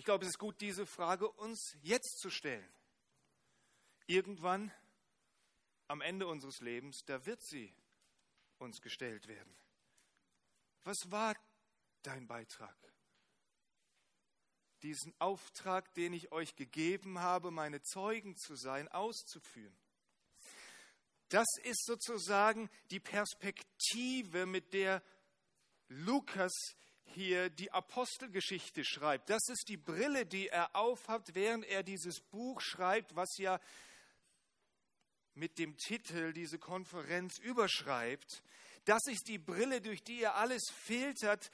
Ich glaube, es ist gut, diese Frage uns jetzt zu stellen. Irgendwann am Ende unseres Lebens, da wird sie uns gestellt werden. Was war dein Beitrag? Diesen Auftrag, den ich euch gegeben habe, meine Zeugen zu sein, auszuführen. Das ist sozusagen die Perspektive, mit der Lukas hier die Apostelgeschichte schreibt. Das ist die Brille, die er aufhat, während er dieses Buch schreibt, was ja mit dem Titel diese Konferenz überschreibt. Das ist die Brille, durch die er alles filtert,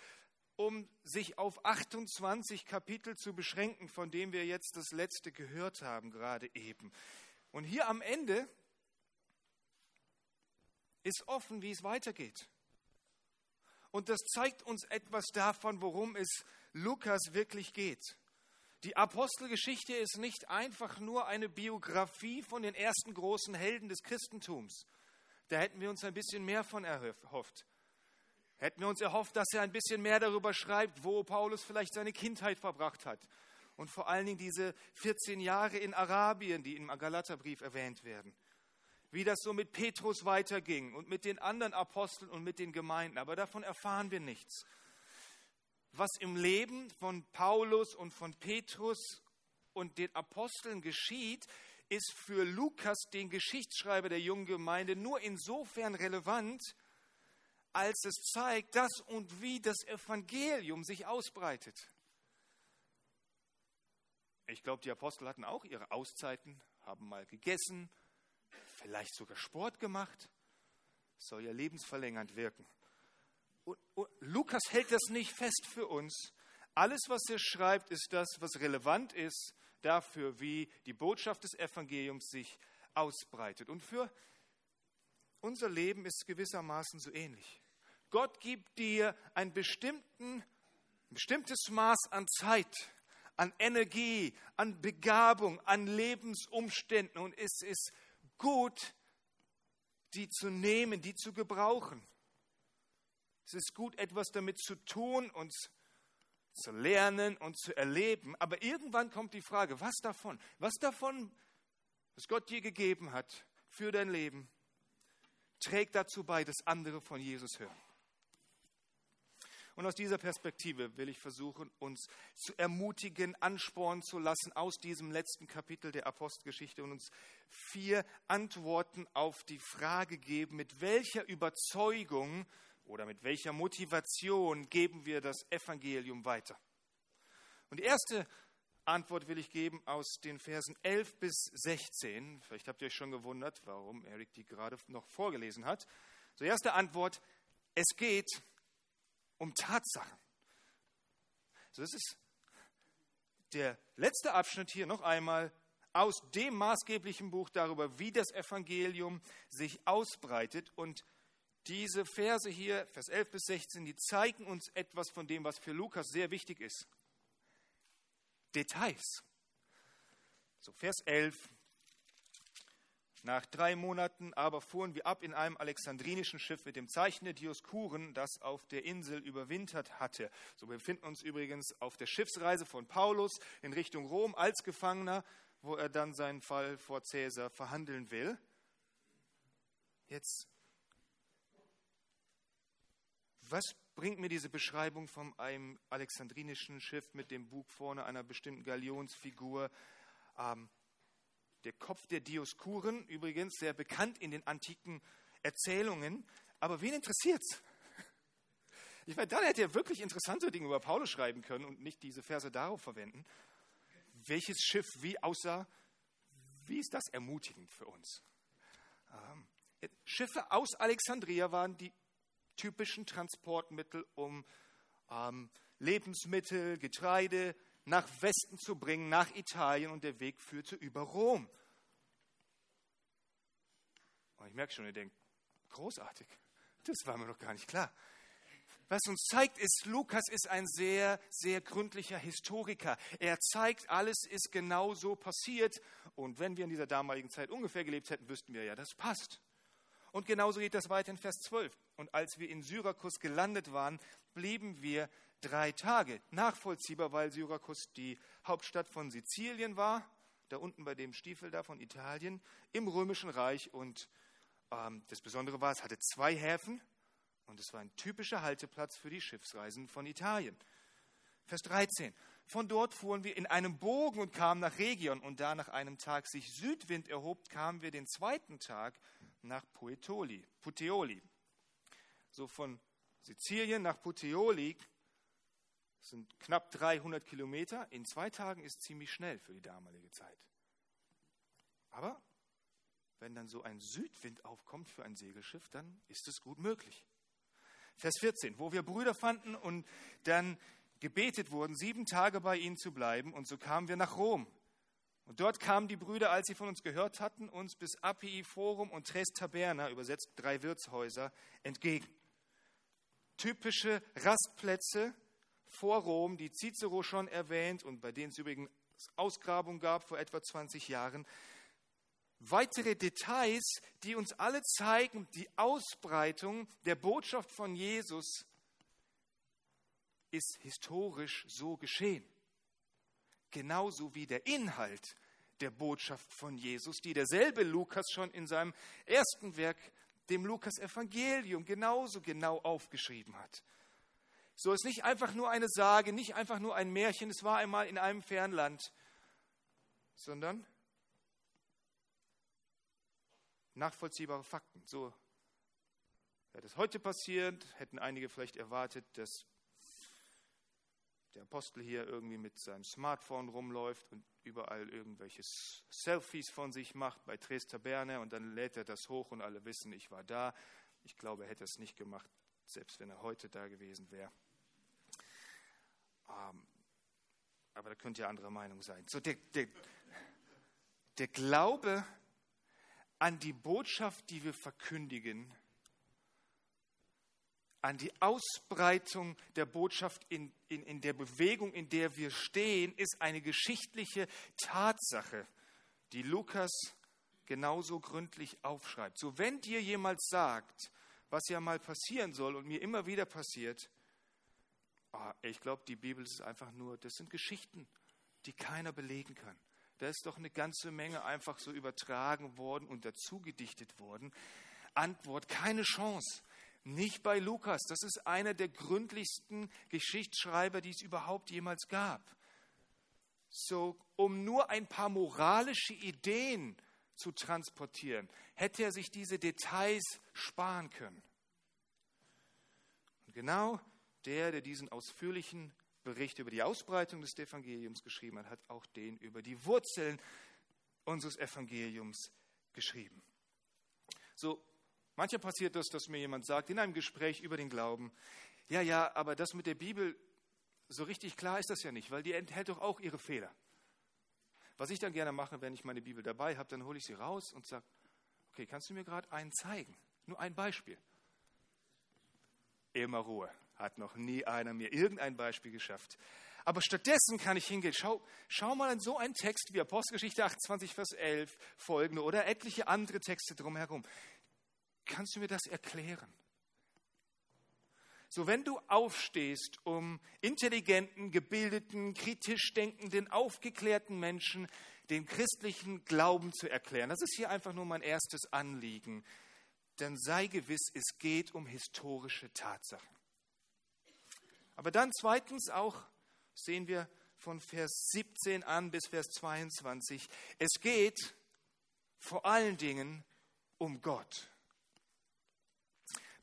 um sich auf 28 Kapitel zu beschränken, von dem wir jetzt das letzte gehört haben, gerade eben. Und hier am Ende ist offen, wie es weitergeht. Und das zeigt uns etwas davon, worum es Lukas wirklich geht. Die Apostelgeschichte ist nicht einfach nur eine Biografie von den ersten großen Helden des Christentums. Da hätten wir uns ein bisschen mehr von erhofft. Hätten wir uns erhofft, dass er ein bisschen mehr darüber schreibt, wo Paulus vielleicht seine Kindheit verbracht hat. Und vor allen Dingen diese 14 Jahre in Arabien, die im Galaterbrief erwähnt werden. Wie das so mit Petrus weiterging und mit den anderen Aposteln und mit den Gemeinden. Aber davon erfahren wir nichts was im Leben von Paulus und von Petrus und den Aposteln geschieht, ist für Lukas, den Geschichtsschreiber der jungen Gemeinde, nur insofern relevant, als es zeigt, dass und wie das Evangelium sich ausbreitet. Ich glaube, die Apostel hatten auch ihre Auszeiten, haben mal gegessen, vielleicht sogar Sport gemacht. Soll ja lebensverlängernd wirken. Und, und Lukas hält das nicht fest für uns. Alles, was er schreibt, ist das, was relevant ist dafür, wie die Botschaft des Evangeliums sich ausbreitet. Und für unser Leben ist es gewissermaßen so ähnlich. Gott gibt dir ein, ein bestimmtes Maß an Zeit, an Energie, an Begabung, an Lebensumständen und es ist gut, die zu nehmen, die zu gebrauchen. Es ist gut, etwas damit zu tun und zu lernen und zu erleben. Aber irgendwann kommt die Frage, was davon? Was davon, was Gott dir gegeben hat für dein Leben, trägt dazu bei, dass andere von Jesus hören? Und aus dieser Perspektive will ich versuchen, uns zu ermutigen, anspornen zu lassen aus diesem letzten Kapitel der Apostelgeschichte und uns vier Antworten auf die Frage geben, mit welcher Überzeugung oder mit welcher Motivation geben wir das Evangelium weiter? Und die erste Antwort will ich geben aus den Versen 11 bis 16. Vielleicht habt ihr euch schon gewundert, warum Erik die gerade noch vorgelesen hat. So, erste Antwort, es geht um Tatsachen. So, das ist der letzte Abschnitt hier noch einmal aus dem maßgeblichen Buch darüber, wie das Evangelium sich ausbreitet und diese Verse hier, Vers 11 bis 16, die zeigen uns etwas von dem, was für Lukas sehr wichtig ist. Details. So, Vers 11. Nach drei Monaten aber fuhren wir ab in einem alexandrinischen Schiff mit dem Zeichen der Dioskuren, das auf der Insel überwintert hatte. So wir befinden uns übrigens auf der Schiffsreise von Paulus in Richtung Rom als Gefangener, wo er dann seinen Fall vor Cäsar verhandeln will. Jetzt was bringt mir diese Beschreibung von einem alexandrinischen Schiff mit dem Bug vorne einer bestimmten Galionsfigur? Ähm, der Kopf der Dioskuren, übrigens sehr bekannt in den antiken Erzählungen. Aber wen interessiert's? Ich meine, dann hätte er wirklich interessante Dinge über Paulus schreiben können und nicht diese Verse darauf verwenden. Welches Schiff wie aussah, wie ist das ermutigend für uns? Ähm, Schiffe aus Alexandria waren die typischen Transportmittel, um ähm, Lebensmittel, Getreide nach Westen zu bringen, nach Italien und der Weg führte über Rom. Und ich merke schon, ihr denkt, großartig, das war mir noch gar nicht klar. Was uns zeigt, ist, Lukas ist ein sehr, sehr gründlicher Historiker. Er zeigt, alles ist genau so passiert. Und wenn wir in dieser damaligen Zeit ungefähr gelebt hätten, wüssten wir ja, das passt. Und genauso geht das weiter in Vers 12. Und als wir in Syrakus gelandet waren, blieben wir drei Tage. Nachvollziehbar, weil Syrakus die Hauptstadt von Sizilien war, da unten bei dem Stiefel da von Italien, im Römischen Reich. Und das Besondere war, es hatte zwei Häfen und es war ein typischer Halteplatz für die Schiffsreisen von Italien. Vers 13. Von dort fuhren wir in einem Bogen und kamen nach Region. Und da nach einem Tag sich Südwind erhob, kamen wir den zweiten Tag nach Puteoli. Puteoli. So von Sizilien nach Puteoli sind knapp 300 Kilometer. In zwei Tagen ist ziemlich schnell für die damalige Zeit. Aber wenn dann so ein Südwind aufkommt für ein Segelschiff, dann ist es gut möglich. Vers 14, wo wir Brüder fanden und dann gebetet wurden, sieben Tage bei ihnen zu bleiben. Und so kamen wir nach Rom. Und dort kamen die Brüder, als sie von uns gehört hatten, uns bis Appii Forum und Tres Taberna, übersetzt drei Wirtshäuser, entgegen. Typische Rastplätze vor Rom, die Cicero schon erwähnt und bei denen es übrigens Ausgrabungen gab vor etwa 20 Jahren. Weitere Details, die uns alle zeigen, die Ausbreitung der Botschaft von Jesus ist historisch so geschehen. Genauso wie der Inhalt der Botschaft von Jesus, die derselbe Lukas schon in seinem ersten Werk, dem Lukas-Evangelium, genauso genau aufgeschrieben hat. So ist nicht einfach nur eine Sage, nicht einfach nur ein Märchen, es war einmal in einem Fernland, sondern nachvollziehbare Fakten. So wäre das heute passiert, hätten einige vielleicht erwartet, dass der Apostel hier irgendwie mit seinem Smartphone rumläuft und überall irgendwelche Selfies von sich macht bei Tres Taberne und dann lädt er das hoch und alle wissen, ich war da. Ich glaube, er hätte es nicht gemacht, selbst wenn er heute da gewesen wäre. Ähm, aber da könnte ja andere Meinung sein. So der, der, der Glaube an die Botschaft, die wir verkündigen, an die Ausbreitung der Botschaft in, in, in der Bewegung, in der wir stehen, ist eine geschichtliche Tatsache, die Lukas genauso gründlich aufschreibt. So, wenn dir jemand sagt, was ja mal passieren soll und mir immer wieder passiert, oh, ich glaube, die Bibel ist einfach nur, das sind Geschichten, die keiner belegen kann. Da ist doch eine ganze Menge einfach so übertragen worden und dazu gedichtet worden. Antwort, keine Chance. Nicht bei Lukas. Das ist einer der gründlichsten Geschichtsschreiber, die es überhaupt jemals gab. So, um nur ein paar moralische Ideen zu transportieren, hätte er sich diese Details sparen können. Und genau der, der diesen ausführlichen Bericht über die Ausbreitung des Evangeliums geschrieben hat, hat auch den über die Wurzeln unseres Evangeliums geschrieben. So, Manchmal passiert das, dass mir jemand sagt in einem Gespräch über den Glauben, ja, ja, aber das mit der Bibel, so richtig klar ist das ja nicht, weil die enthält doch auch ihre Fehler. Was ich dann gerne mache, wenn ich meine Bibel dabei habe, dann hole ich sie raus und sage, okay, kannst du mir gerade einen zeigen? Nur ein Beispiel. Immer Ruhe. Hat noch nie einer mir irgendein Beispiel geschafft. Aber stattdessen kann ich hingehen, schau, schau mal in so einen Text wie Apostelgeschichte 28, Vers 11 folgende oder etliche andere Texte drumherum. Kannst du mir das erklären? So, wenn du aufstehst, um intelligenten, gebildeten, kritisch denkenden, aufgeklärten Menschen den christlichen Glauben zu erklären, das ist hier einfach nur mein erstes Anliegen, dann sei gewiss, es geht um historische Tatsachen. Aber dann zweitens auch sehen wir von Vers 17 an bis Vers 22, es geht vor allen Dingen um Gott.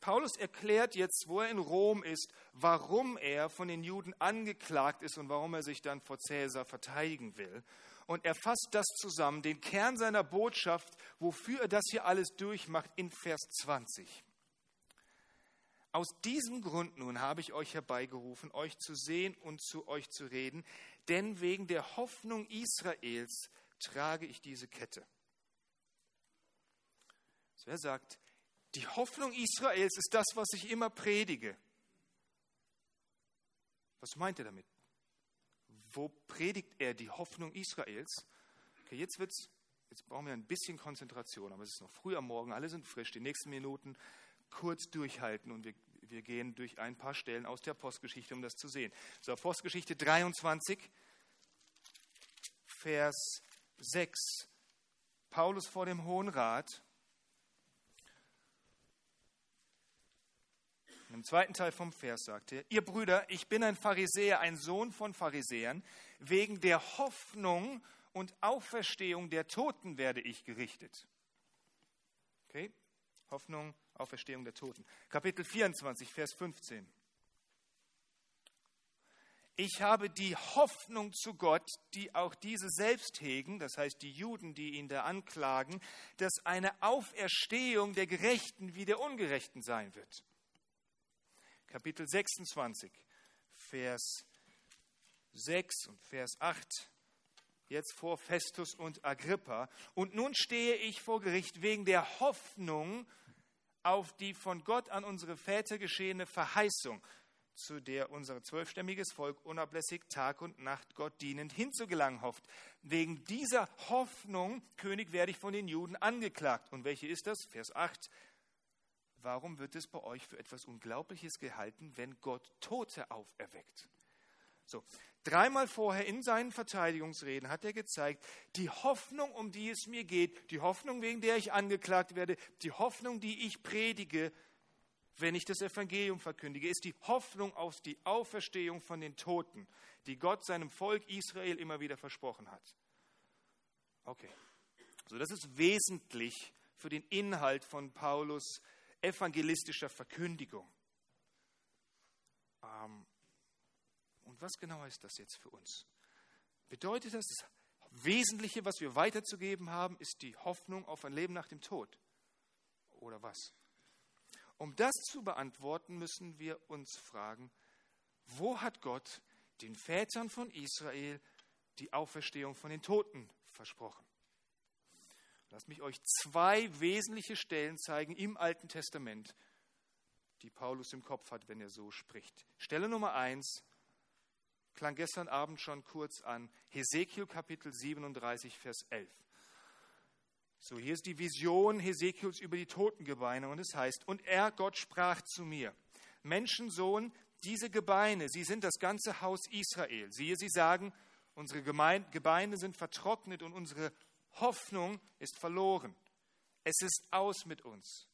Paulus erklärt jetzt, wo er in Rom ist, warum er von den Juden angeklagt ist und warum er sich dann vor Cäsar verteidigen will. Und er fasst das zusammen, den Kern seiner Botschaft, wofür er das hier alles durchmacht, in Vers 20. Aus diesem Grund nun habe ich euch herbeigerufen, euch zu sehen und zu euch zu reden, denn wegen der Hoffnung Israels trage ich diese Kette. So er sagt, die Hoffnung Israels ist das, was ich immer predige. Was meint er damit? Wo predigt er die Hoffnung Israels? Okay, jetzt wird es Jetzt brauchen wir ein bisschen Konzentration, aber es ist noch früh am Morgen, alle sind frisch. Die nächsten Minuten kurz durchhalten und wir, wir gehen durch ein paar Stellen aus der Apostelgeschichte, um das zu sehen. So, Apostelgeschichte 23, Vers 6. Paulus vor dem Hohen Rat. Im zweiten Teil vom Vers sagt er, ihr Brüder, ich bin ein Pharisäer, ein Sohn von Pharisäern, wegen der Hoffnung und Auferstehung der Toten werde ich gerichtet. Okay? Hoffnung, Auferstehung der Toten. Kapitel 24, Vers 15. Ich habe die Hoffnung zu Gott, die auch diese selbst hegen, das heißt die Juden, die ihn da anklagen, dass eine Auferstehung der Gerechten wie der Ungerechten sein wird. Kapitel 26, Vers 6 und Vers 8 jetzt vor Festus und Agrippa. Und nun stehe ich vor Gericht wegen der Hoffnung auf die von Gott an unsere Väter geschehene Verheißung, zu der unser zwölfstämmiges Volk unablässig Tag und Nacht Gott dienend hinzugelangen hofft. Wegen dieser Hoffnung, König, werde ich von den Juden angeklagt. Und welche ist das? Vers 8. Warum wird es bei euch für etwas Unglaubliches gehalten, wenn Gott Tote auferweckt? So, dreimal vorher in seinen Verteidigungsreden hat er gezeigt, die Hoffnung, um die es mir geht, die Hoffnung, wegen der ich angeklagt werde, die Hoffnung, die ich predige, wenn ich das Evangelium verkündige, ist die Hoffnung auf die Auferstehung von den Toten, die Gott seinem Volk Israel immer wieder versprochen hat. Okay, so das ist wesentlich für den Inhalt von Paulus evangelistischer Verkündigung. Ähm, und was genau heißt das jetzt für uns? Bedeutet das, das Wesentliche, was wir weiterzugeben haben, ist die Hoffnung auf ein Leben nach dem Tod? Oder was? Um das zu beantworten, müssen wir uns fragen, wo hat Gott den Vätern von Israel die Auferstehung von den Toten versprochen? Lasst mich euch zwei wesentliche Stellen zeigen im Alten Testament, die Paulus im Kopf hat, wenn er so spricht. Stelle Nummer eins, klang gestern Abend schon kurz an. Hesekiel Kapitel 37, Vers 11. So, hier ist die Vision Hesekiels über die Totengebeine und es heißt, und er, Gott, sprach zu mir, Menschensohn, diese Gebeine, sie sind das ganze Haus Israel. Siehe, sie sagen, unsere Gebeine sind vertrocknet und unsere Hoffnung ist verloren. Es ist aus mit uns.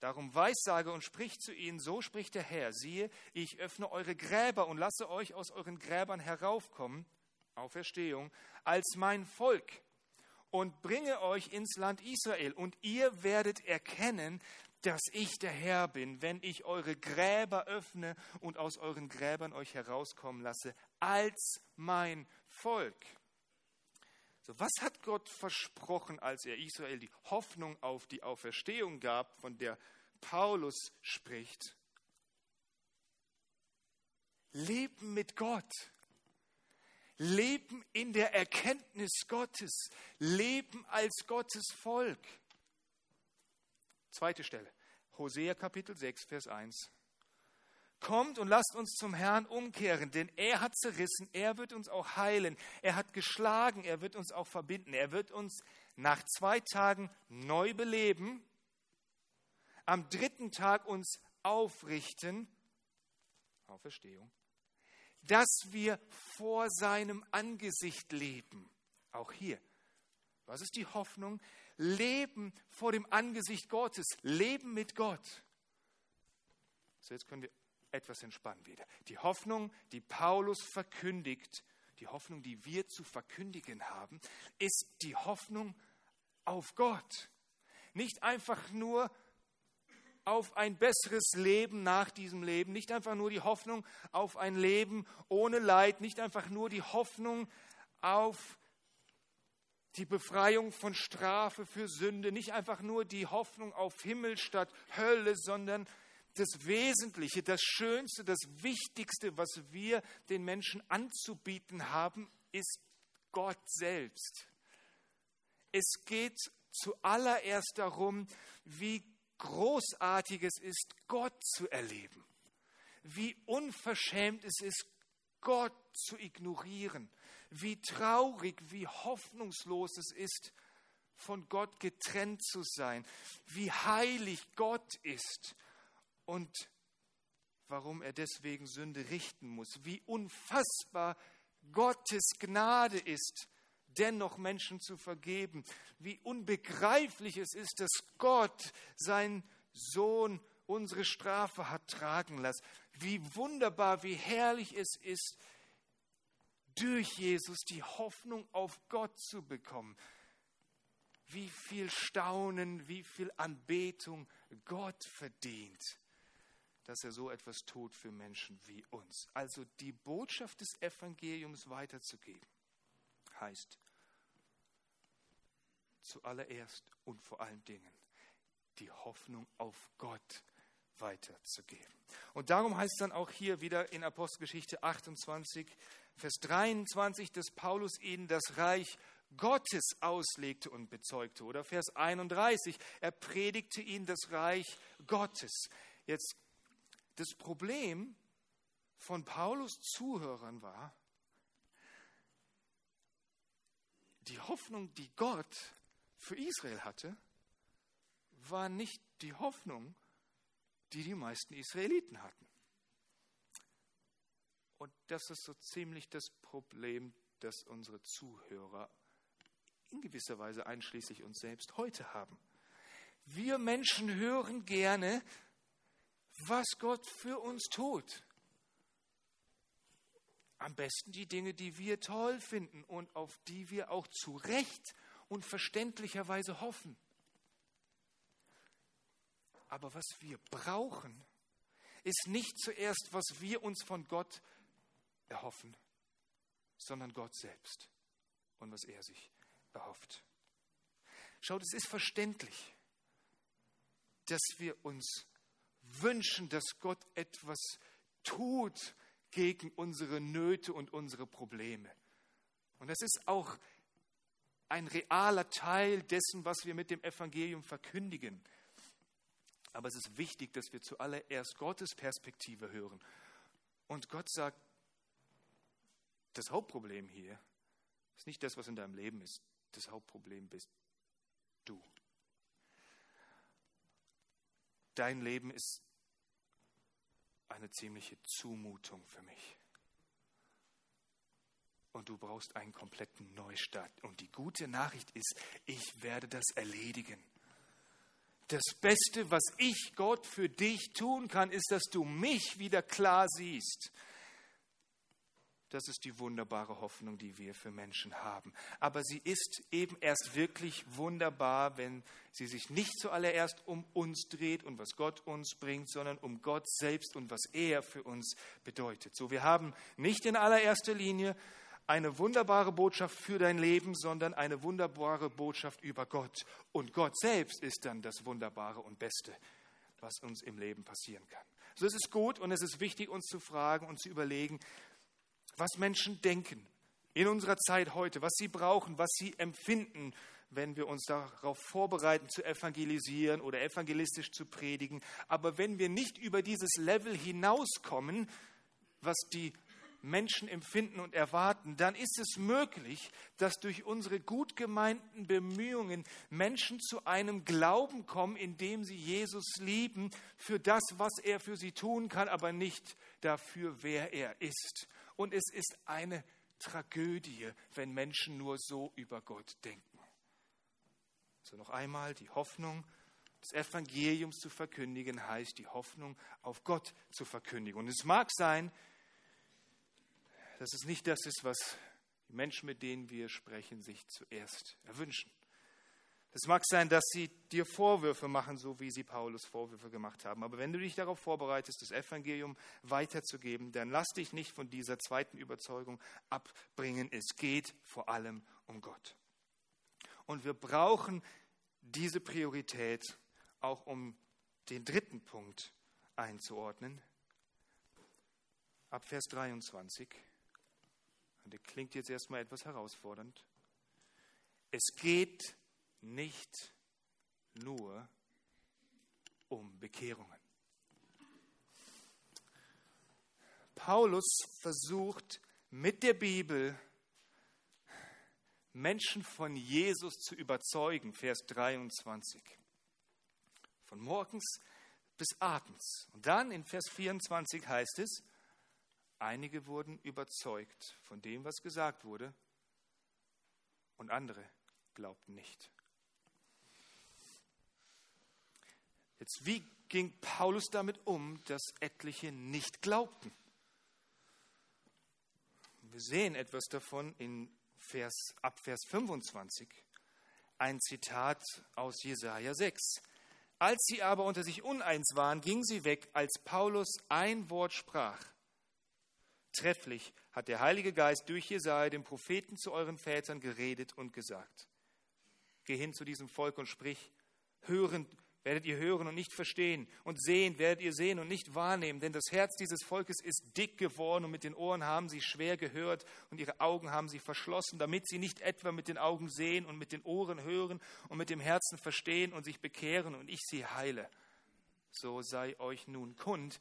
Darum weissage und sprich zu ihnen, so spricht der Herr, siehe, ich öffne eure Gräber und lasse euch aus euren Gräbern heraufkommen, Auferstehung, als mein Volk und bringe euch ins Land Israel und ihr werdet erkennen, dass ich der Herr bin, wenn ich eure Gräber öffne und aus euren Gräbern euch herauskommen lasse, als mein Volk. So, was hat Gott versprochen, als er Israel die Hoffnung auf die Auferstehung gab, von der Paulus spricht? Leben mit Gott. Leben in der Erkenntnis Gottes. Leben als Gottes Volk. Zweite Stelle. Hosea Kapitel 6, Vers 1. Kommt und lasst uns zum Herrn umkehren, denn er hat zerrissen, er wird uns auch heilen, er hat geschlagen, er wird uns auch verbinden, er wird uns nach zwei Tagen neu beleben, am dritten Tag uns aufrichten, Auferstehung, dass wir vor seinem Angesicht leben. Auch hier. Was ist die Hoffnung? Leben vor dem Angesicht Gottes, Leben mit Gott. So, jetzt können wir etwas entspannen wieder. Die Hoffnung, die Paulus verkündigt, die Hoffnung, die wir zu verkündigen haben, ist die Hoffnung auf Gott. Nicht einfach nur auf ein besseres Leben nach diesem Leben, nicht einfach nur die Hoffnung auf ein Leben ohne Leid, nicht einfach nur die Hoffnung auf die Befreiung von Strafe für Sünde, nicht einfach nur die Hoffnung auf Himmel statt Hölle, sondern das Wesentliche, das Schönste, das Wichtigste, was wir den Menschen anzubieten haben, ist Gott selbst. Es geht zuallererst darum, wie großartig es ist, Gott zu erleben. Wie unverschämt es ist, Gott zu ignorieren. Wie traurig, wie hoffnungslos es ist, von Gott getrennt zu sein, wie heilig Gott ist und warum er deswegen Sünde richten muss, wie unfassbar Gottes Gnade ist, dennoch Menschen zu vergeben, wie unbegreiflich es ist, dass Gott seinen Sohn unsere Strafe hat tragen lassen, wie wunderbar, wie herrlich es ist, durch Jesus die Hoffnung auf Gott zu bekommen. Wie viel Staunen, wie viel Anbetung Gott verdient, dass er so etwas tut für Menschen wie uns. Also die Botschaft des Evangeliums weiterzugeben, heißt zuallererst und vor allen Dingen die Hoffnung auf Gott weiterzugeben. Und darum heißt es dann auch hier wieder in Apostelgeschichte 28, Vers 23, dass Paulus ihnen das Reich Gottes auslegte und bezeugte. Oder Vers 31, er predigte ihnen das Reich Gottes. Jetzt, das Problem von Paulus Zuhörern war, die Hoffnung, die Gott für Israel hatte, war nicht die Hoffnung, die die meisten Israeliten hatten. Und das ist so ziemlich das Problem, das unsere Zuhörer in gewisser Weise einschließlich uns selbst heute haben. Wir Menschen hören gerne, was Gott für uns tut. Am besten die Dinge, die wir toll finden und auf die wir auch zu Recht und verständlicherweise hoffen. Aber was wir brauchen, ist nicht zuerst, was wir uns von Gott erhoffen, sondern Gott selbst und was er sich erhofft. Schaut, es ist verständlich, dass wir uns wünschen, dass Gott etwas tut gegen unsere Nöte und unsere Probleme. Und das ist auch ein realer Teil dessen, was wir mit dem Evangelium verkündigen. Aber es ist wichtig, dass wir zuallererst Gottes Perspektive hören. Und Gott sagt, das Hauptproblem hier ist nicht das, was in deinem Leben ist. Das Hauptproblem bist du. Dein Leben ist eine ziemliche Zumutung für mich. Und du brauchst einen kompletten Neustart. Und die gute Nachricht ist, ich werde das erledigen. Das Beste, was ich Gott für dich tun kann, ist, dass du mich wieder klar siehst. Das ist die wunderbare Hoffnung, die wir für Menschen haben. Aber sie ist eben erst wirklich wunderbar, wenn sie sich nicht zuallererst um uns dreht und was Gott uns bringt, sondern um Gott selbst und was er für uns bedeutet. So, wir haben nicht in allererster Linie eine wunderbare Botschaft für dein Leben, sondern eine wunderbare Botschaft über Gott. Und Gott selbst ist dann das Wunderbare und Beste, was uns im Leben passieren kann. So ist es gut und es ist wichtig, uns zu fragen und zu überlegen, was Menschen denken in unserer Zeit heute, was sie brauchen, was sie empfinden, wenn wir uns darauf vorbereiten, zu evangelisieren oder evangelistisch zu predigen. Aber wenn wir nicht über dieses Level hinauskommen, was die Menschen empfinden und erwarten, dann ist es möglich, dass durch unsere gut gemeinten Bemühungen Menschen zu einem Glauben kommen, indem sie Jesus lieben für das, was er für sie tun kann, aber nicht dafür, wer er ist. Und es ist eine Tragödie, wenn Menschen nur so über Gott denken. So noch einmal die Hoffnung, des Evangeliums zu verkündigen, heißt die Hoffnung auf Gott zu verkündigen. Und es mag sein, dass es nicht das ist, was die Menschen, mit denen wir sprechen, sich zuerst erwünschen. Es mag sein, dass sie dir Vorwürfe machen, so wie sie Paulus Vorwürfe gemacht haben. Aber wenn du dich darauf vorbereitest, das Evangelium weiterzugeben, dann lass dich nicht von dieser zweiten Überzeugung abbringen. Es geht vor allem um Gott. Und wir brauchen diese Priorität auch um den dritten Punkt einzuordnen. Ab Vers 23. Und der klingt jetzt erstmal etwas herausfordernd. Es geht nicht nur um Bekehrungen. Paulus versucht mit der Bibel Menschen von Jesus zu überzeugen, Vers 23. Von morgens bis abends. Und dann in Vers 24 heißt es, einige wurden überzeugt von dem, was gesagt wurde, und andere glaubten nicht. Jetzt, wie ging Paulus damit um, dass etliche nicht glaubten? Wir sehen etwas davon in Vers, ab Vers 25. Ein Zitat aus Jesaja 6. Als sie aber unter sich uneins waren, gingen sie weg, als Paulus ein Wort sprach. Trefflich hat der Heilige Geist durch Jesaja, dem Propheten, zu euren Vätern geredet und gesagt: Geh hin zu diesem Volk und sprich: Hören werdet ihr hören und nicht verstehen, und sehen werdet ihr sehen und nicht wahrnehmen, denn das Herz dieses Volkes ist dick geworden und mit den Ohren haben sie schwer gehört und ihre Augen haben sie verschlossen, damit sie nicht etwa mit den Augen sehen und mit den Ohren hören und mit dem Herzen verstehen und sich bekehren und ich sie heile. So sei euch nun kund,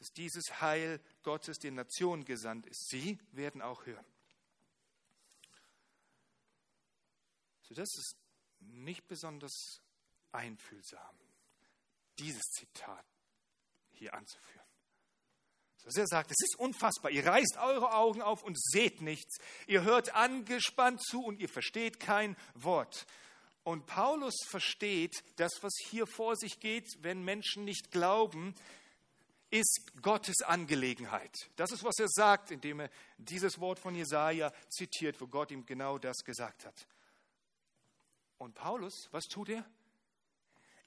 dass dieses Heil Gottes den Nationen gesandt ist. Sie werden auch hören. So, das ist nicht besonders einfühlsam, dieses Zitat hier anzuführen. So er sagt, es ist unfassbar. Ihr reißt eure Augen auf und seht nichts. Ihr hört angespannt zu und ihr versteht kein Wort. Und Paulus versteht, das, was hier vor sich geht, wenn Menschen nicht glauben, ist Gottes Angelegenheit. Das ist, was er sagt, indem er dieses Wort von Jesaja zitiert, wo Gott ihm genau das gesagt hat. Und Paulus, was tut er?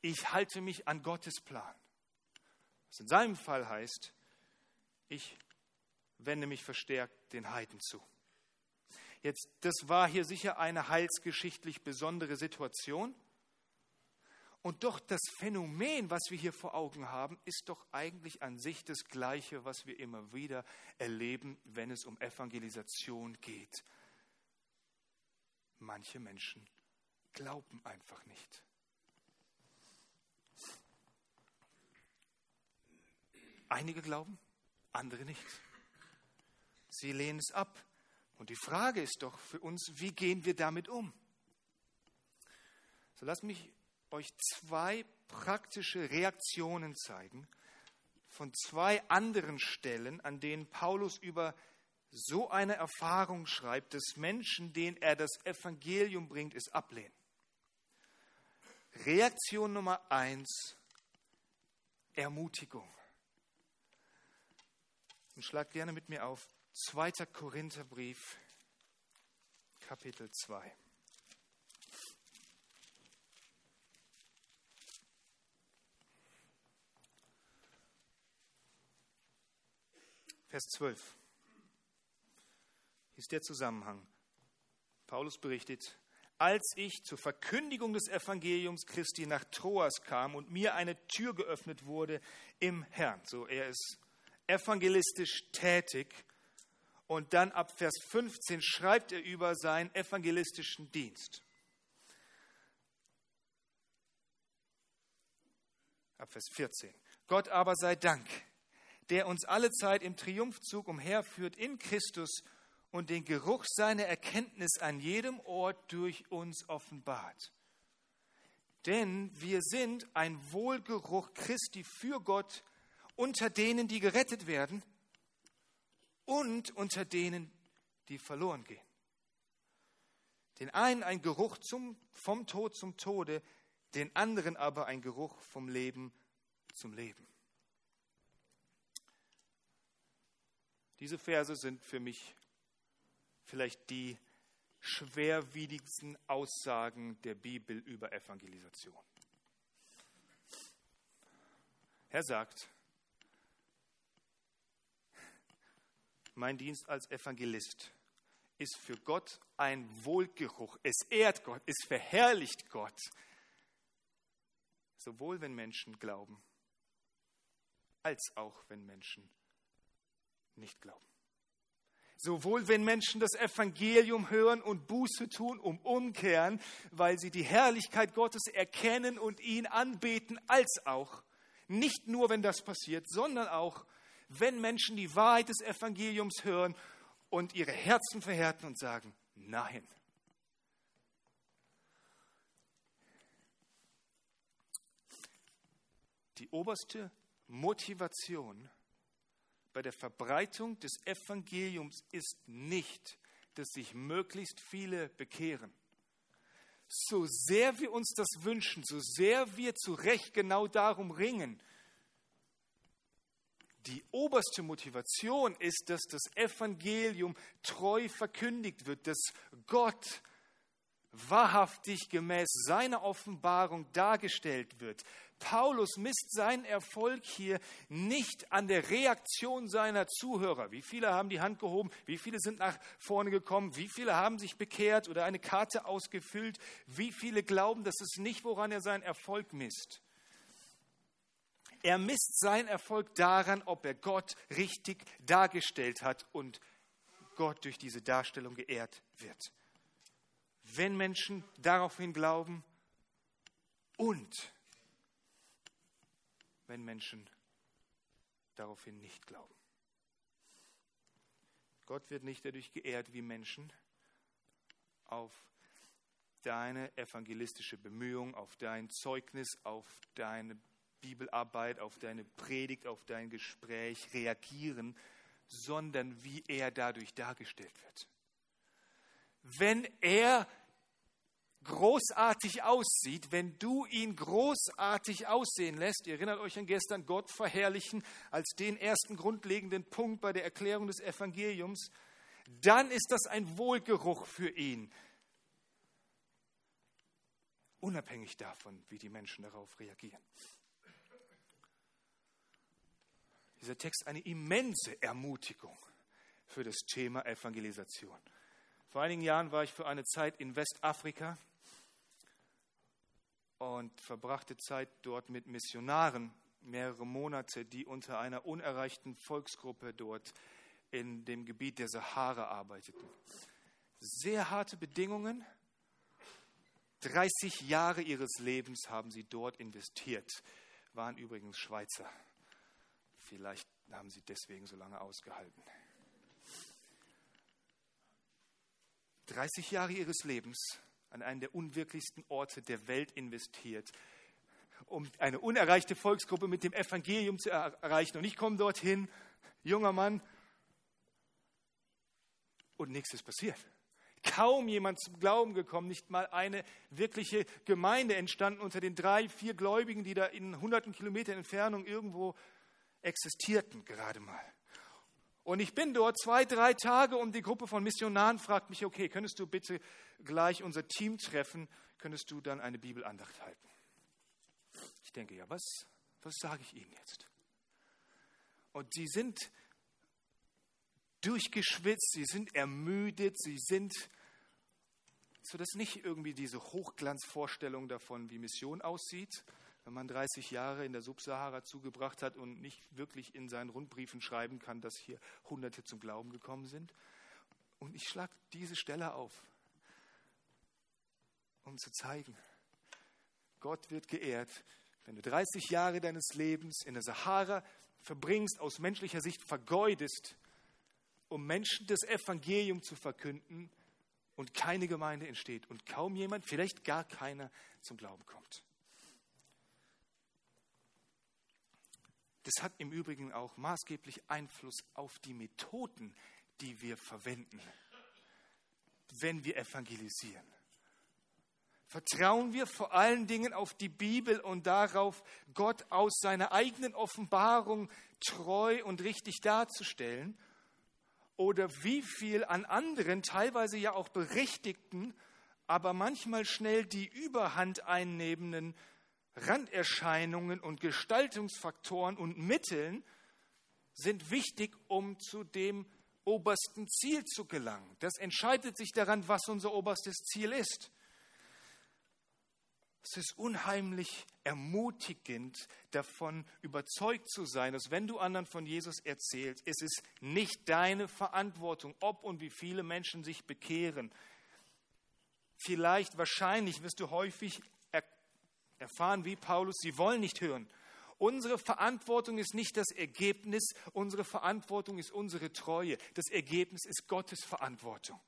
ich halte mich an Gottes Plan. Was in seinem Fall heißt, ich wende mich verstärkt den Heiden zu. Jetzt, das war hier sicher eine heilsgeschichtlich besondere Situation. Und doch das Phänomen, was wir hier vor Augen haben, ist doch eigentlich an sich das Gleiche, was wir immer wieder erleben, wenn es um Evangelisation geht. Manche Menschen glauben einfach nicht. Einige glauben, andere nicht. Sie lehnen es ab. Und die Frage ist doch für uns, wie gehen wir damit um? So lasst mich euch zwei praktische Reaktionen zeigen von zwei anderen Stellen, an denen Paulus über so eine Erfahrung schreibt, dass Menschen, denen er das Evangelium bringt, es ablehnen. Reaktion Nummer eins, Ermutigung. Und schlag gerne mit mir auf 2. Korintherbrief, Kapitel 2. Vers 12. Hier ist der Zusammenhang. Paulus berichtet, als ich zur Verkündigung des Evangeliums Christi nach Troas kam und mir eine Tür geöffnet wurde im Herrn. So, er ist evangelistisch tätig. Und dann ab Vers 15 schreibt er über seinen evangelistischen Dienst. Ab Vers 14. Gott aber sei Dank, der uns alle Zeit im Triumphzug umherführt in Christus und den Geruch seiner Erkenntnis an jedem Ort durch uns offenbart. Denn wir sind ein Wohlgeruch Christi für Gott unter denen, die gerettet werden und unter denen, die verloren gehen. Den einen ein Geruch zum, vom Tod zum Tode, den anderen aber ein Geruch vom Leben zum Leben. Diese Verse sind für mich vielleicht die schwerwiegendsten Aussagen der Bibel über Evangelisation. Er sagt, mein Dienst als Evangelist ist für Gott ein Wohlgeruch. Es ehrt Gott, es verherrlicht Gott. Sowohl wenn Menschen glauben, als auch wenn Menschen nicht glauben. Sowohl wenn Menschen das Evangelium hören und Buße tun, um umkehren, weil sie die Herrlichkeit Gottes erkennen und ihn anbeten, als auch, nicht nur wenn das passiert, sondern auch, wenn Menschen die Wahrheit des Evangeliums hören und ihre Herzen verhärten und sagen, nein. Die oberste Motivation bei der Verbreitung des Evangeliums ist nicht, dass sich möglichst viele bekehren. So sehr wir uns das wünschen, so sehr wir zu Recht genau darum ringen, die oberste Motivation ist, dass das Evangelium treu verkündigt wird, dass Gott wahrhaftig gemäß seiner Offenbarung dargestellt wird. Paulus misst seinen Erfolg hier nicht an der Reaktion seiner Zuhörer. Wie viele haben die Hand gehoben? Wie viele sind nach vorne gekommen? Wie viele haben sich bekehrt oder eine Karte ausgefüllt? Wie viele glauben, das ist nicht, woran er seinen Erfolg misst? Er misst seinen Erfolg daran, ob er Gott richtig dargestellt hat und Gott durch diese Darstellung geehrt wird. Wenn Menschen daraufhin glauben und wenn Menschen daraufhin nicht glauben. Gott wird nicht dadurch geehrt wie Menschen auf deine evangelistische Bemühung, auf dein Zeugnis, auf deine Bibelarbeit, auf deine Predigt, auf dein Gespräch reagieren, sondern wie er dadurch dargestellt wird. Wenn er großartig aussieht, wenn du ihn großartig aussehen lässt, ihr erinnert euch an gestern, Gott verherrlichen als den ersten grundlegenden Punkt bei der Erklärung des Evangeliums, dann ist das ein Wohlgeruch für ihn. Unabhängig davon, wie die Menschen darauf reagieren dieser Text eine immense Ermutigung für das Thema Evangelisation. Vor einigen Jahren war ich für eine Zeit in Westafrika und verbrachte Zeit dort mit Missionaren, mehrere Monate, die unter einer unerreichten Volksgruppe dort in dem Gebiet der Sahara arbeiteten. Sehr harte Bedingungen. 30 Jahre ihres Lebens haben sie dort investiert, waren übrigens Schweizer. Vielleicht haben sie deswegen so lange ausgehalten. 30 Jahre ihres Lebens an einen der unwirklichsten Orte der Welt investiert, um eine unerreichte Volksgruppe mit dem Evangelium zu erreichen. Und ich komme dorthin, junger Mann, und nichts ist passiert. Kaum jemand zum Glauben gekommen, nicht mal eine wirkliche Gemeinde entstanden unter den drei, vier Gläubigen, die da in hunderten Kilometern Entfernung irgendwo existierten gerade mal. Und ich bin dort zwei, drei Tage und die Gruppe von Missionaren fragt mich, okay, könntest du bitte gleich unser Team treffen, könntest du dann eine Bibelandacht halten? Ich denke, ja, was, was sage ich Ihnen jetzt? Und sie sind durchgeschwitzt, sie sind ermüdet, sie sind, so dass nicht irgendwie diese Hochglanzvorstellung davon, wie Mission aussieht, wenn man 30 Jahre in der Subsahara zugebracht hat und nicht wirklich in seinen Rundbriefen schreiben kann, dass hier Hunderte zum Glauben gekommen sind. Und ich schlage diese Stelle auf, um zu zeigen, Gott wird geehrt, wenn du 30 Jahre deines Lebens in der Sahara verbringst, aus menschlicher Sicht vergeudest, um Menschen das Evangelium zu verkünden und keine Gemeinde entsteht und kaum jemand, vielleicht gar keiner zum Glauben kommt. Das hat im Übrigen auch maßgeblich Einfluss auf die Methoden, die wir verwenden, wenn wir evangelisieren. Vertrauen wir vor allen Dingen auf die Bibel und darauf, Gott aus seiner eigenen Offenbarung treu und richtig darzustellen? Oder wie viel an anderen, teilweise ja auch berechtigten, aber manchmal schnell die Überhand einnehmenden Randerscheinungen und Gestaltungsfaktoren und Mitteln sind wichtig, um zu dem obersten Ziel zu gelangen. Das entscheidet sich daran, was unser oberstes Ziel ist. Es ist unheimlich ermutigend, davon überzeugt zu sein, dass wenn du anderen von Jesus erzählst, es ist nicht deine Verantwortung, ob und wie viele Menschen sich bekehren. Vielleicht, wahrscheinlich wirst du häufig erfahren wie Paulus, sie wollen nicht hören. Unsere Verantwortung ist nicht das Ergebnis, unsere Verantwortung ist unsere Treue. Das Ergebnis ist Gottes Verantwortung.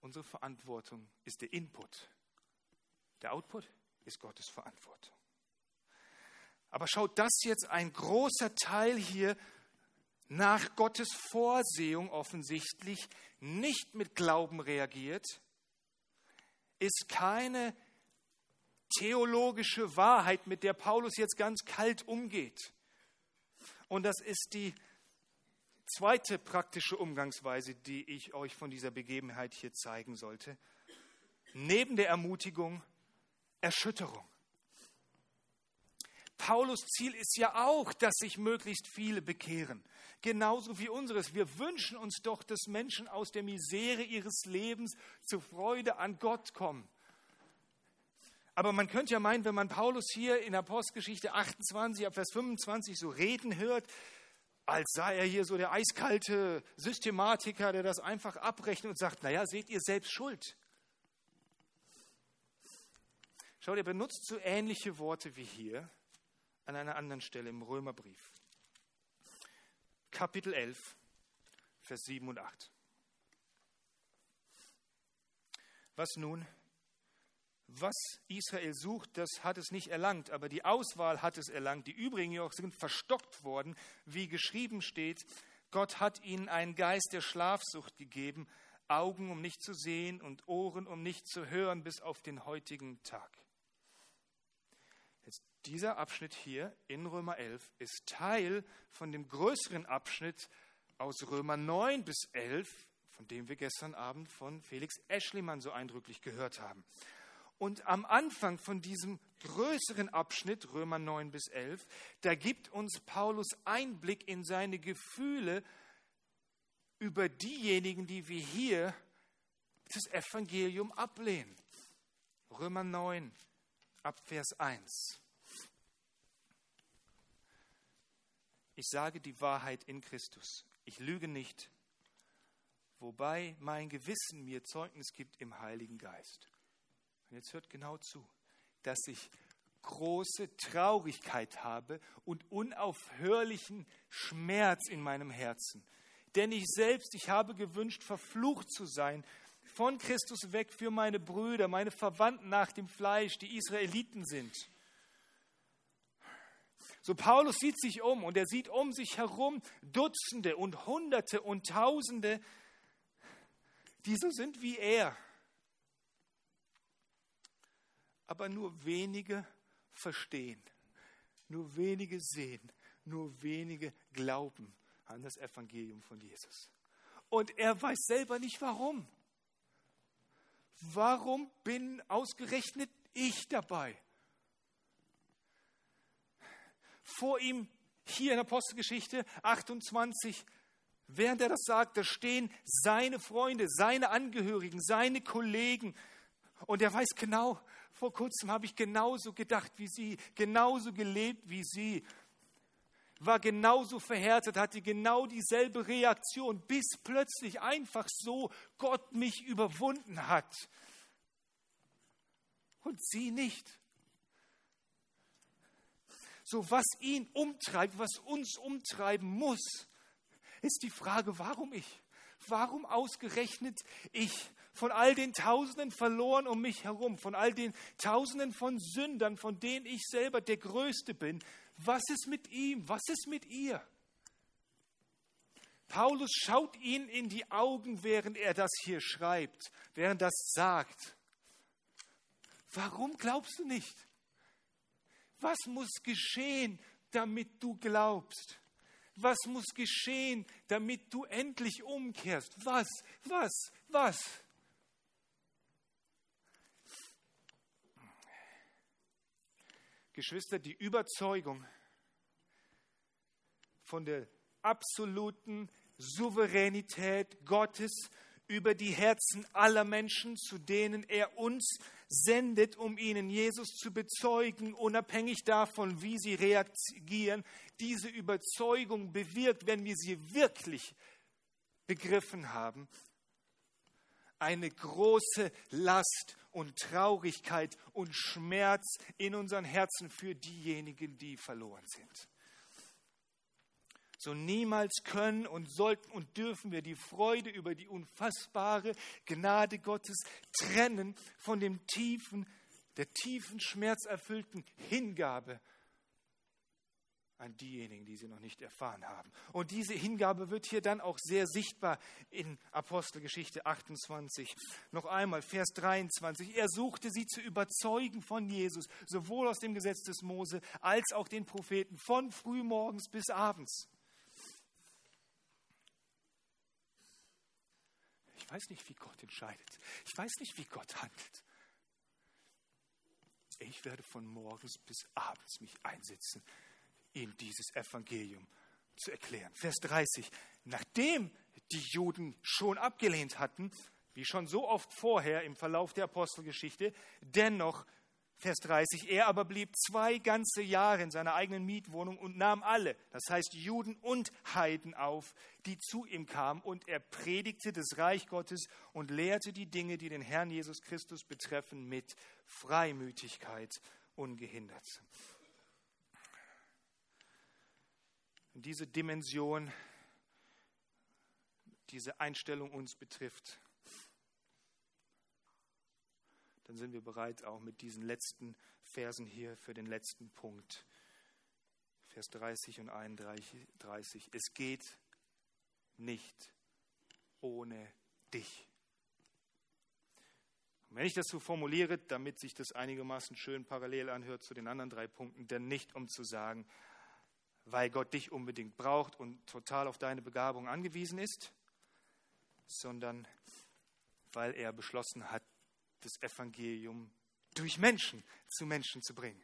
Unsere Verantwortung ist der Input. Der Output ist Gottes Verantwortung. Aber schaut, dass jetzt ein großer Teil hier nach Gottes Vorsehung offensichtlich nicht mit Glauben reagiert, ist keine theologische Wahrheit, mit der Paulus jetzt ganz kalt umgeht. Und das ist die zweite praktische Umgangsweise, die ich euch von dieser Begebenheit hier zeigen sollte. Neben der Ermutigung Erschütterung. Paulus Ziel ist ja auch, dass sich möglichst viele bekehren. Genauso wie unseres. Wir wünschen uns doch, dass Menschen aus der Misere ihres Lebens zur Freude an Gott kommen. Aber man könnte ja meinen, wenn man Paulus hier in Apostelgeschichte 28, ab Vers 25 so reden hört, als sei er hier so der eiskalte Systematiker, der das einfach abrechnet und sagt, naja, seht ihr selbst schuld. Schaut, er benutzt so ähnliche Worte wie hier an einer anderen Stelle im Römerbrief. Kapitel 11, Vers 7 und 8. Was nun? Was Israel sucht, das hat es nicht erlangt, aber die Auswahl hat es erlangt. Die übrigen jedoch sind verstockt worden, wie geschrieben steht. Gott hat ihnen einen Geist der Schlafsucht gegeben, Augen, um nicht zu sehen und Ohren, um nicht zu hören, bis auf den heutigen Tag. Dieser Abschnitt hier in Römer 11 ist Teil von dem größeren Abschnitt aus Römer 9 bis 11, von dem wir gestern Abend von Felix Eschlimann so eindrücklich gehört haben. Und am Anfang von diesem größeren Abschnitt, Römer 9 bis 11, da gibt uns Paulus Einblick in seine Gefühle über diejenigen, die wir hier das Evangelium ablehnen. Römer 9 ab Vers 1. Ich sage die Wahrheit in Christus. Ich lüge nicht, wobei mein Gewissen mir Zeugnis gibt im Heiligen Geist. Und jetzt hört genau zu, dass ich große Traurigkeit habe und unaufhörlichen Schmerz in meinem Herzen. Denn ich selbst, ich habe gewünscht, verflucht zu sein, von Christus weg für meine Brüder, meine Verwandten nach dem Fleisch, die Israeliten sind. So Paulus sieht sich um und er sieht um sich herum Dutzende und Hunderte und Tausende, die so sind wie er aber nur wenige verstehen, nur wenige sehen, nur wenige glauben an das Evangelium von Jesus. Und er weiß selber nicht warum. Warum bin ausgerechnet ich dabei? Vor ihm hier in Apostelgeschichte 28, während er das sagt, da stehen seine Freunde, seine Angehörigen, seine Kollegen. Und er weiß genau, vor kurzem habe ich genauso gedacht wie Sie, genauso gelebt wie Sie, war genauso verhärtet, hatte genau dieselbe Reaktion, bis plötzlich einfach so Gott mich überwunden hat. Und Sie nicht. So was ihn umtreibt, was uns umtreiben muss, ist die Frage, warum ich? Warum ausgerechnet ich? von all den Tausenden verloren um mich herum, von all den Tausenden von Sündern, von denen ich selber der Größte bin. Was ist mit ihm? Was ist mit ihr? Paulus schaut ihnen in die Augen, während er das hier schreibt, während das sagt. Warum glaubst du nicht? Was muss geschehen, damit du glaubst? Was muss geschehen, damit du endlich umkehrst? Was, was, was? Geschwister, die Überzeugung von der absoluten Souveränität Gottes über die Herzen aller Menschen, zu denen er uns sendet, um ihnen Jesus zu bezeugen, unabhängig davon, wie sie reagieren. Diese Überzeugung bewirkt, wenn wir sie wirklich begriffen haben, eine große Last und Traurigkeit und Schmerz in unseren Herzen für diejenigen, die verloren sind. So niemals können und sollten und dürfen wir die Freude über die unfassbare Gnade Gottes trennen von dem tiefen, der tiefen, schmerzerfüllten Hingabe an diejenigen, die sie noch nicht erfahren haben. Und diese Hingabe wird hier dann auch sehr sichtbar in Apostelgeschichte 28. Noch einmal, Vers 23. Er suchte sie zu überzeugen von Jesus, sowohl aus dem Gesetz des Mose als auch den Propheten, von frühmorgens bis abends. Ich weiß nicht, wie Gott entscheidet. Ich weiß nicht, wie Gott handelt. Ich werde von morgens bis abends mich einsetzen ihm dieses Evangelium zu erklären. Vers 30. Nachdem die Juden schon abgelehnt hatten, wie schon so oft vorher im Verlauf der Apostelgeschichte, dennoch, Vers 30, er aber blieb zwei ganze Jahre in seiner eigenen Mietwohnung und nahm alle, das heißt Juden und Heiden auf, die zu ihm kamen, und er predigte das Reich Gottes und lehrte die Dinge, die den Herrn Jesus Christus betreffen, mit Freimütigkeit ungehindert. Und diese Dimension, diese Einstellung uns betrifft, dann sind wir bereit auch mit diesen letzten Versen hier für den letzten Punkt. Vers 30 und 31. Es geht nicht ohne dich. Und wenn ich das so formuliere, damit sich das einigermaßen schön parallel anhört zu den anderen drei Punkten, denn nicht um zu sagen, weil Gott dich unbedingt braucht und total auf deine Begabung angewiesen ist, sondern weil er beschlossen hat, das Evangelium durch Menschen zu Menschen zu bringen.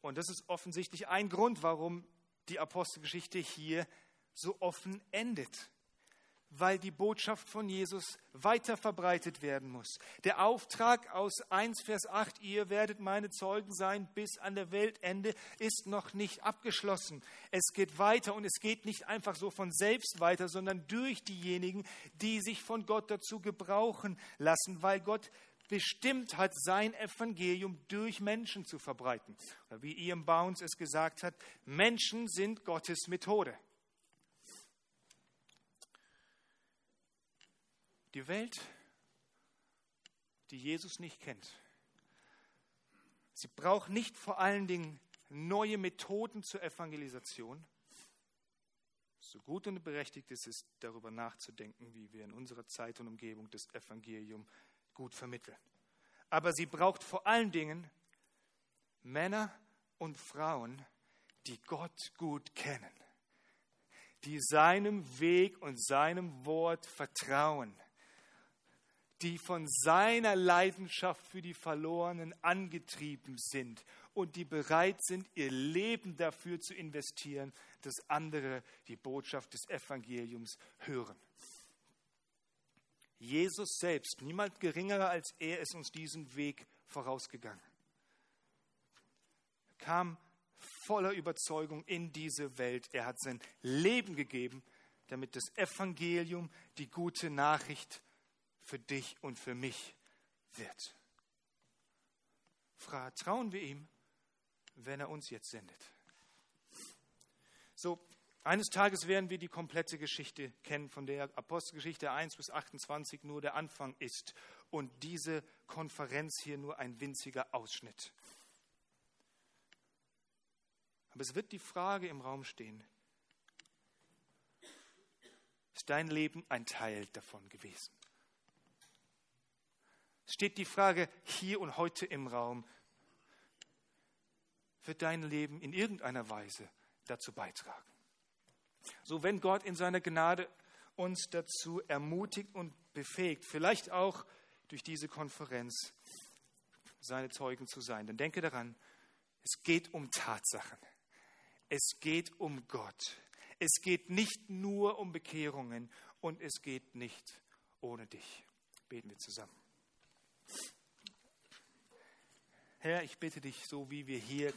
Und das ist offensichtlich ein Grund, warum die Apostelgeschichte hier so offen endet weil die Botschaft von Jesus weiter verbreitet werden muss. Der Auftrag aus 1 Vers 8, ihr werdet meine Zeugen sein bis an der Weltende, ist noch nicht abgeschlossen. Es geht weiter und es geht nicht einfach so von selbst weiter, sondern durch diejenigen, die sich von Gott dazu gebrauchen lassen, weil Gott bestimmt hat, sein Evangelium durch Menschen zu verbreiten. Wie Ian Bounds es gesagt hat, Menschen sind Gottes Methode. Die Welt, die Jesus nicht kennt, sie braucht nicht vor allen Dingen neue Methoden zur Evangelisation. So gut und berechtigt ist es, darüber nachzudenken, wie wir in unserer Zeit und Umgebung das Evangelium gut vermitteln. Aber sie braucht vor allen Dingen Männer und Frauen, die Gott gut kennen, die seinem Weg und seinem Wort vertrauen die von seiner Leidenschaft für die Verlorenen angetrieben sind und die bereit sind, ihr Leben dafür zu investieren, dass andere die Botschaft des Evangeliums hören. Jesus selbst, niemand geringerer als er, ist uns diesen Weg vorausgegangen. Er kam voller Überzeugung in diese Welt. Er hat sein Leben gegeben, damit das Evangelium, die gute Nachricht für dich und für mich wird. Vertrauen wir ihm, wenn er uns jetzt sendet. So, eines Tages werden wir die komplette Geschichte kennen, von der Apostelgeschichte 1 bis 28 nur der Anfang ist und diese Konferenz hier nur ein winziger Ausschnitt. Aber es wird die Frage im Raum stehen, ist dein Leben ein Teil davon gewesen? Steht die Frage hier und heute im Raum. Wird dein Leben in irgendeiner Weise dazu beitragen? So, wenn Gott in seiner Gnade uns dazu ermutigt und befähigt, vielleicht auch durch diese Konferenz seine Zeugen zu sein, dann denke daran, es geht um Tatsachen. Es geht um Gott. Es geht nicht nur um Bekehrungen und es geht nicht ohne dich. Beten wir zusammen. Herr, ich bitte dich, so wie wir hier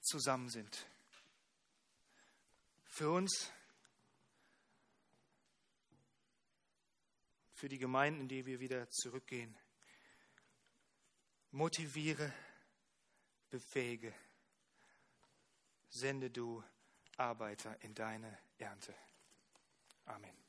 zusammen sind, für uns, für die Gemeinden, in die wir wieder zurückgehen, motiviere, befähige, sende du Arbeiter in deine Ernte. Amen.